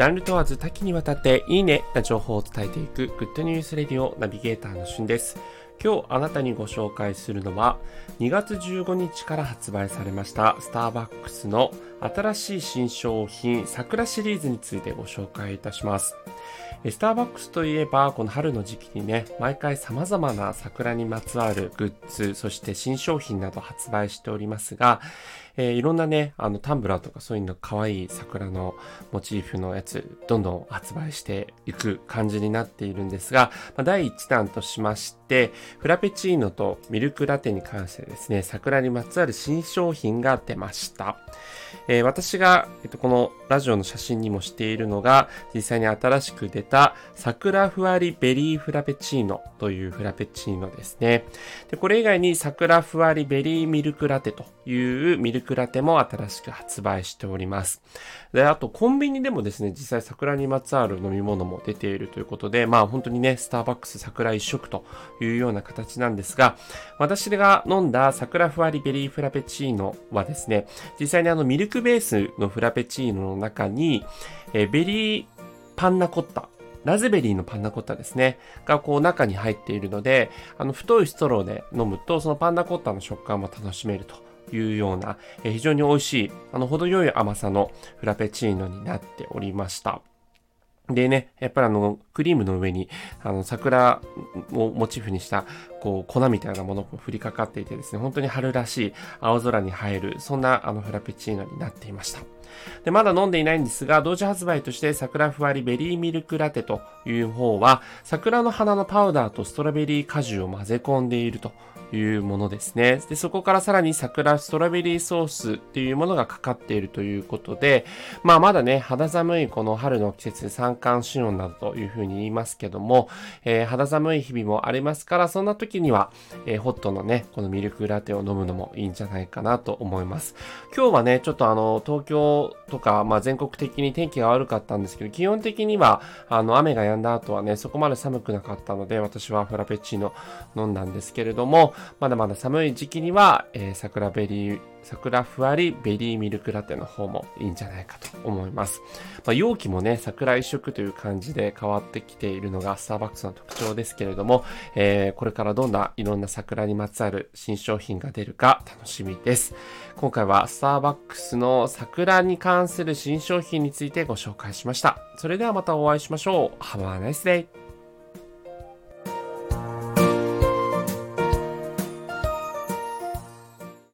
ジャンル問わず多岐にわたっていいねな情報を伝えていくグッドニュースレディオナビゲーターのしゅんです。今日あなたにご紹介するのは2月15日から発売されましたスターバックスの新しい新商品桜シリーズについてご紹介いたします。スターバックスといえば、この春の時期にね、毎回様々な桜にまつわるグッズ、そして新商品など発売しておりますが、えー、いろんなね、あのタンブラーとかそういうの可愛い桜のモチーフのやつ、どんどん発売していく感じになっているんですが、まあ、第1弾としまして、フラペチーノとミルクラテに関してですね、桜にまつわる新商品が出ました。えー、私が、えっと、このラジオの写真にもしているのが、実際に新しく出た桜ふわりベリーフラペチーノというフラペチーノですね。で、これ以外に桜ふわりベリーミルクラテというミルクラテも新しく発売しております。で、あとコンビニでもですね、実際桜にまつわる飲み物も出ているということで、まあ本当にね、スターバックス桜一色というような形なんですが、私が飲んだ桜ふわりベリーフラペチーノはですね、実際にあのミルクベースのフラペチーノの中に、えベリーパンナコッタ、ラズベリーのパンナコッタですね、がこう中に入っているので、あの太いストローで飲むと、そのパンナコッタの食感も楽しめるというような、え非常に美味しい、あの程よい甘さのフラペチーノになっておりました。でね、やっぱりあの、クリームの上に、あの、桜をモチーフにした、こう、粉みたいなものが降りかかっていてですね、本当に春らしい青空に映える、そんなあの、フラペチーノになっていました。で、まだ飲んでいないんですが、同時発売として桜ふわりベリーミルクラテという方は、桜の花のパウダーとストロベリー果汁を混ぜ込んでいるというものですね。で、そこからさらに桜ストロベリーソースっていうものがかかっているということで、まあまだね、肌寒いこの春の季節三寒四温などというふうに言いますけども、えー、肌寒い日々もありますから、そんな時には、えー、ホットのね、このミルクラテを飲むのもいいんじゃないかなと思います。今日はね、ちょっとあの、東京とか、まあ全国的に天気が悪かったんですけど、基本的には、あの、雨が止んだ後はね、そこまで寒くなかったので、私はフラペチーノ飲んだんですけれども、まだまだ寒い時期には、えー、桜ベリー、桜ふわりベリーミルクラテの方もいいんじゃないかと思います。まあ、容器もね、桜一色という感じで変わってきているのがスターバックスの特徴ですけれども、えー、これからどんないろんな桜にまつわる新商品が出るか楽しみです。今回はスターバックスの桜に関する新商品についてご紹介しました。それではまたお会いしましょう。Have a nice day!